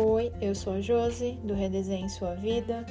Oi, eu sou a Josi do Redesenhe Sua Vida.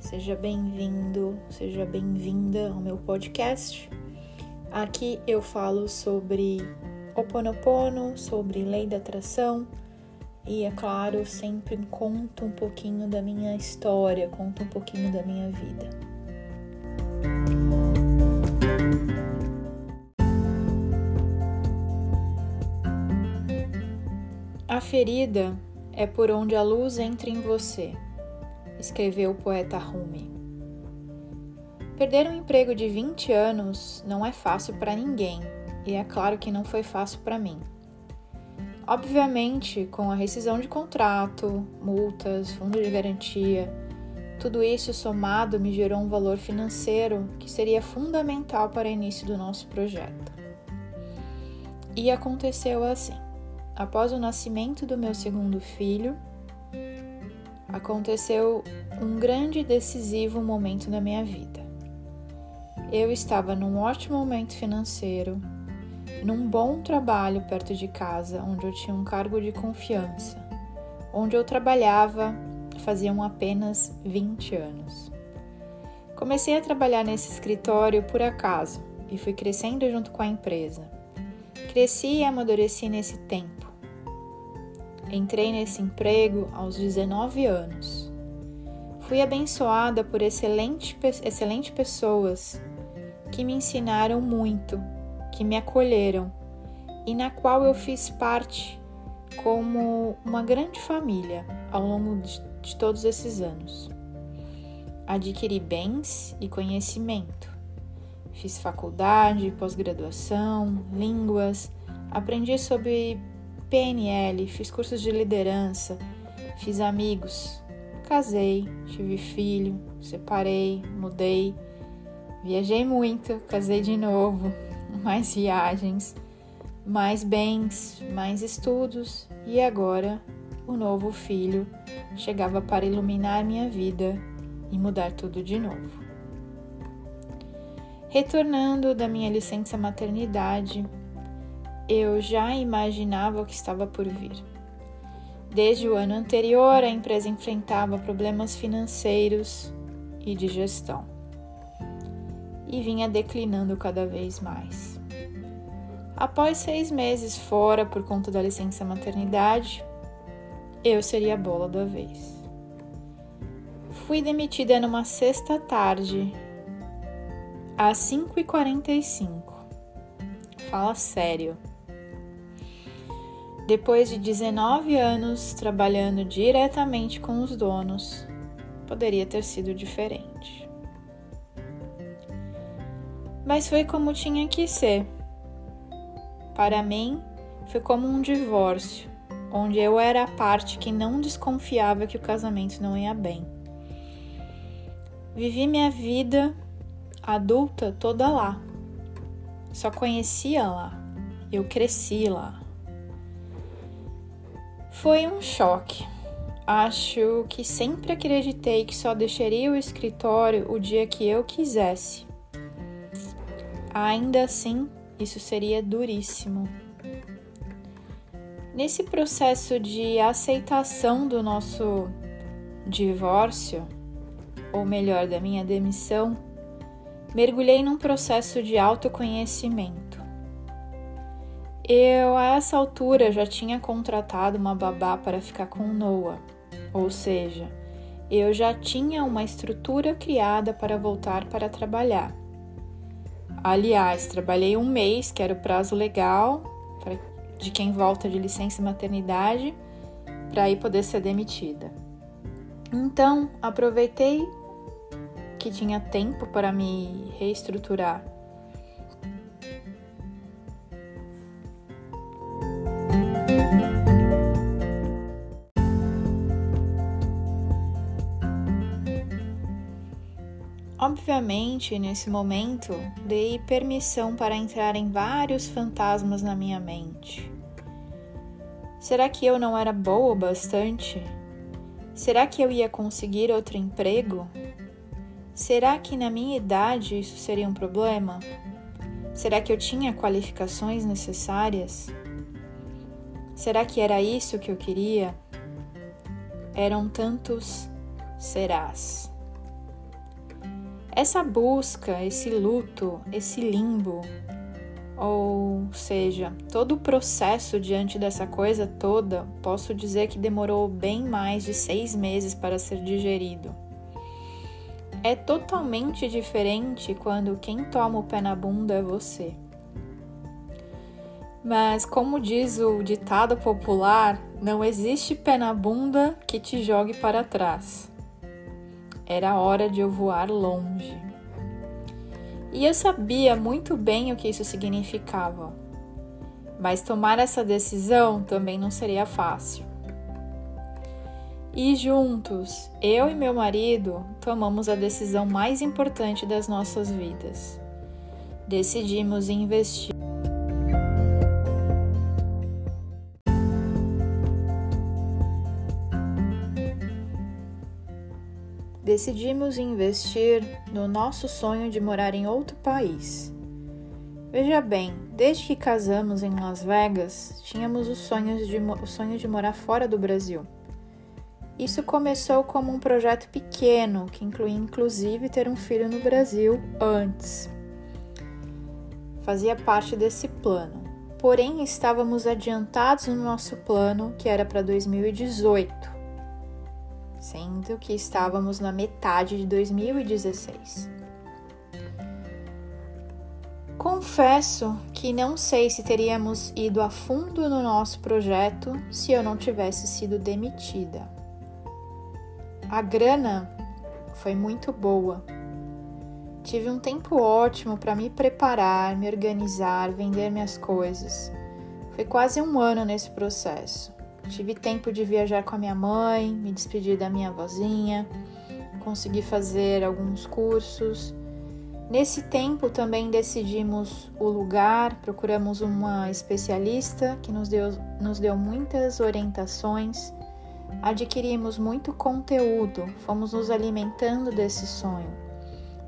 Seja bem-vindo, seja bem-vinda ao meu podcast. Aqui eu falo sobre Oponopono, sobre lei da atração e, é claro, sempre conto um pouquinho da minha história, conto um pouquinho da minha vida. A ferida é por onde a luz entra em você, escreveu o poeta Rumi. Perder um emprego de 20 anos não é fácil para ninguém, e é claro que não foi fácil para mim. Obviamente, com a rescisão de contrato, multas, fundo de garantia, tudo isso somado me gerou um valor financeiro que seria fundamental para o início do nosso projeto. E aconteceu assim após o nascimento do meu segundo filho, aconteceu um grande e decisivo momento na minha vida. Eu estava num ótimo momento financeiro, num bom trabalho perto de casa, onde eu tinha um cargo de confiança, onde eu trabalhava faziam apenas 20 anos. Comecei a trabalhar nesse escritório por acaso e fui crescendo junto com a empresa. Cresci e amadureci nesse tempo Entrei nesse emprego aos 19 anos. Fui abençoada por excelente, excelentes pessoas que me ensinaram muito, que me acolheram e na qual eu fiz parte como uma grande família ao longo de, de todos esses anos. Adquiri bens e conhecimento. Fiz faculdade, pós-graduação, línguas, aprendi sobre PNL, fiz cursos de liderança, fiz amigos, casei, tive filho, separei, mudei, viajei muito, casei de novo, mais viagens, mais bens, mais estudos e agora o novo filho chegava para iluminar minha vida e mudar tudo de novo. Retornando da minha licença maternidade, eu já imaginava o que estava por vir. Desde o ano anterior, a empresa enfrentava problemas financeiros e de gestão e vinha declinando cada vez mais. Após seis meses fora por conta da licença maternidade, eu seria a bola da vez. Fui demitida numa sexta tarde, às 5h45. Fala sério. Depois de 19 anos trabalhando diretamente com os donos, poderia ter sido diferente. Mas foi como tinha que ser. Para mim, foi como um divórcio, onde eu era a parte que não desconfiava que o casamento não ia bem. Vivi minha vida adulta toda lá. Só conhecia lá. Eu cresci lá. Foi um choque. Acho que sempre acreditei que só deixaria o escritório o dia que eu quisesse. Ainda assim, isso seria duríssimo. Nesse processo de aceitação do nosso divórcio, ou melhor, da minha demissão, mergulhei num processo de autoconhecimento. Eu, a essa altura, já tinha contratado uma babá para ficar com Noah, ou seja, eu já tinha uma estrutura criada para voltar para trabalhar. Aliás, trabalhei um mês, que era o prazo legal de quem volta de licença maternidade, para aí poder ser demitida. Então, aproveitei que tinha tempo para me reestruturar Obviamente, nesse momento, dei permissão para entrar em vários fantasmas na minha mente. Será que eu não era boa o bastante? Será que eu ia conseguir outro emprego? Será que na minha idade isso seria um problema? Será que eu tinha qualificações necessárias? Será que era isso que eu queria? eram tantos serás. Essa busca, esse luto, esse limbo, ou seja, todo o processo diante dessa coisa toda, posso dizer que demorou bem mais de seis meses para ser digerido. É totalmente diferente quando quem toma o pé na bunda é você. Mas, como diz o ditado popular, não existe pé na bunda que te jogue para trás. Era hora de eu voar longe. E eu sabia muito bem o que isso significava. Mas tomar essa decisão também não seria fácil. E juntos, eu e meu marido tomamos a decisão mais importante das nossas vidas. Decidimos investir. Decidimos investir no nosso sonho de morar em outro país. Veja bem, desde que casamos em Las Vegas, tínhamos o sonho de, o sonho de morar fora do Brasil. Isso começou como um projeto pequeno, que incluía inclusive ter um filho no Brasil antes. Fazia parte desse plano. Porém, estávamos adiantados no nosso plano, que era para 2018 sendo que estávamos na metade de 2016. Confesso que não sei se teríamos ido a fundo no nosso projeto se eu não tivesse sido demitida. A grana foi muito boa. Tive um tempo ótimo para me preparar, me organizar, vender minhas coisas. Foi quase um ano nesse processo. Tive tempo de viajar com a minha mãe, me despedir da minha vozinha, consegui fazer alguns cursos. Nesse tempo também decidimos o lugar, procuramos uma especialista que nos deu, nos deu muitas orientações, adquirimos muito conteúdo, fomos nos alimentando desse sonho.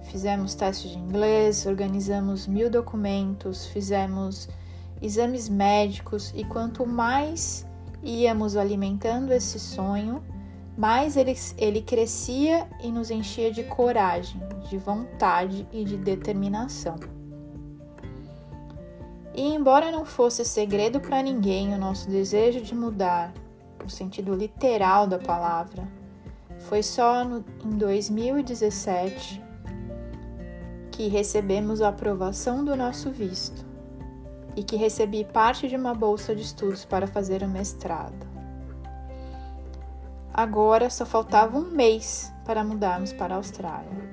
Fizemos testes de inglês, organizamos mil documentos, fizemos exames médicos e quanto mais íamos alimentando esse sonho, mais ele, ele crescia e nos enchia de coragem, de vontade e de determinação. E embora não fosse segredo para ninguém o nosso desejo de mudar, no sentido literal da palavra, foi só no, em 2017 que recebemos a aprovação do nosso visto e que recebi parte de uma bolsa de estudos para fazer o mestrado. Agora só faltava um mês para mudarmos para a Austrália.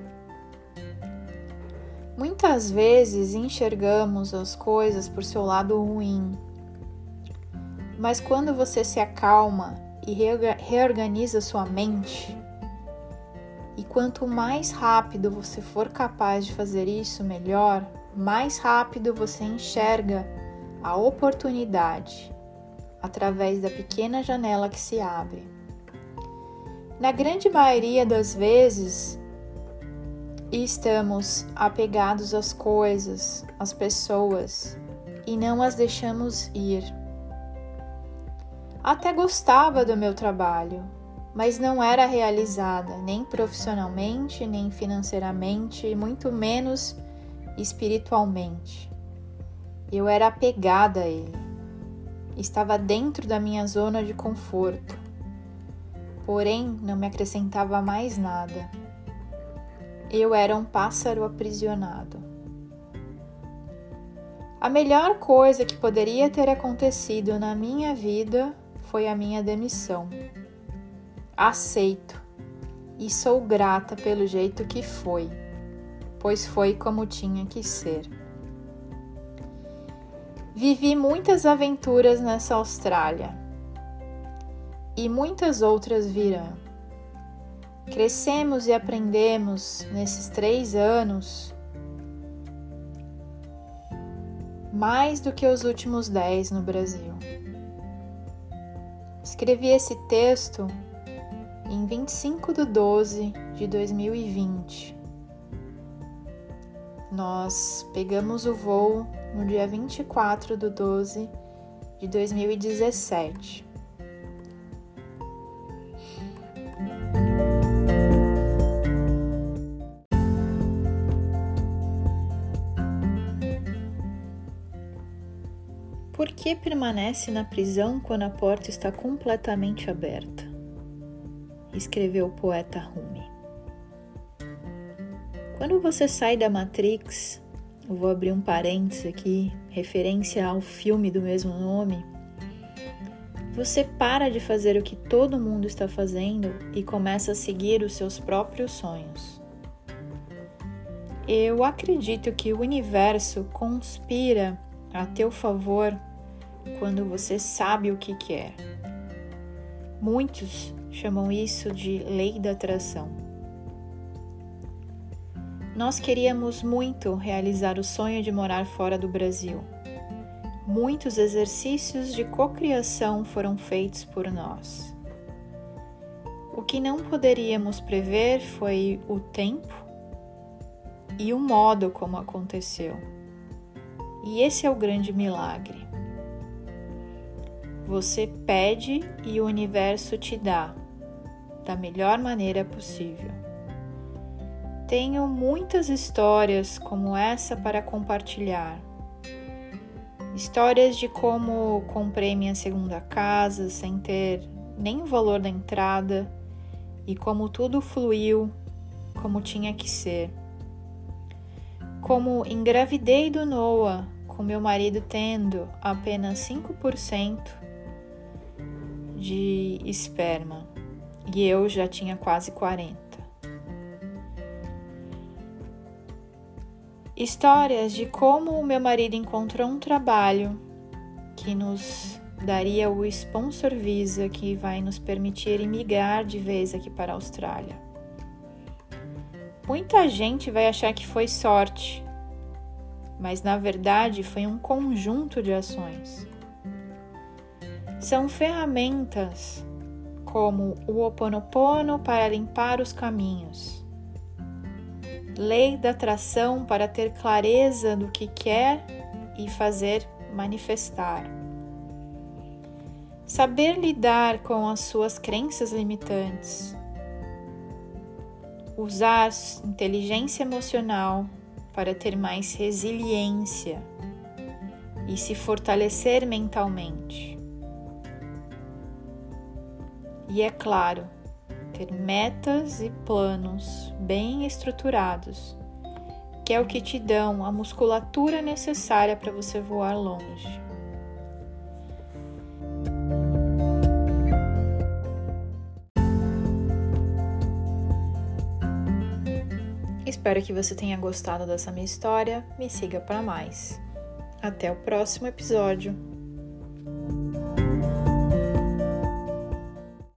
Muitas vezes enxergamos as coisas por seu lado ruim, mas quando você se acalma e reorganiza sua mente, e quanto mais rápido você for capaz de fazer isso, melhor, mais rápido você enxerga a oportunidade através da pequena janela que se abre. Na grande maioria das vezes, estamos apegados às coisas, às pessoas e não as deixamos ir. Até gostava do meu trabalho, mas não era realizada nem profissionalmente, nem financeiramente, muito menos espiritualmente. Eu era apegada a ele. Estava dentro da minha zona de conforto. Porém, não me acrescentava mais nada. Eu era um pássaro aprisionado. A melhor coisa que poderia ter acontecido na minha vida foi a minha demissão. Aceito e sou grata pelo jeito que foi pois foi como tinha que ser. Vivi muitas aventuras nessa Austrália e muitas outras virão. Crescemos e aprendemos nesses três anos mais do que os últimos dez no Brasil. Escrevi esse texto em 25 de 12 de 2020 nós pegamos o voo no dia 24 de 12 de 2017. Por que permanece na prisão quando a porta está completamente aberta? Escreveu o poeta Rumi. Quando você sai da Matrix, eu vou abrir um parênteses aqui, referência ao filme do mesmo nome. Você para de fazer o que todo mundo está fazendo e começa a seguir os seus próprios sonhos. Eu acredito que o universo conspira a teu favor quando você sabe o que quer. Muitos chamam isso de lei da atração. Nós queríamos muito realizar o sonho de morar fora do Brasil. Muitos exercícios de cocriação foram feitos por nós. O que não poderíamos prever foi o tempo e o modo como aconteceu. E esse é o grande milagre. Você pede e o universo te dá da melhor maneira possível. Tenho muitas histórias como essa para compartilhar. Histórias de como comprei minha segunda casa sem ter nem o valor da entrada e como tudo fluiu como tinha que ser. Como engravidei do Noah, com meu marido tendo apenas 5% de esperma e eu já tinha quase 40. Histórias de como o meu marido encontrou um trabalho que nos daria o sponsor visa que vai nos permitir imigrar de vez aqui para a Austrália. Muita gente vai achar que foi sorte, mas na verdade foi um conjunto de ações. São ferramentas como o Oponopono para limpar os caminhos lei da atração para ter clareza do que quer e fazer manifestar. Saber lidar com as suas crenças limitantes. Usar inteligência emocional para ter mais resiliência e se fortalecer mentalmente. E é claro, ter metas e planos bem estruturados, que é o que te dão a musculatura necessária para você voar longe. Espero que você tenha gostado dessa minha história. Me siga para mais. Até o próximo episódio.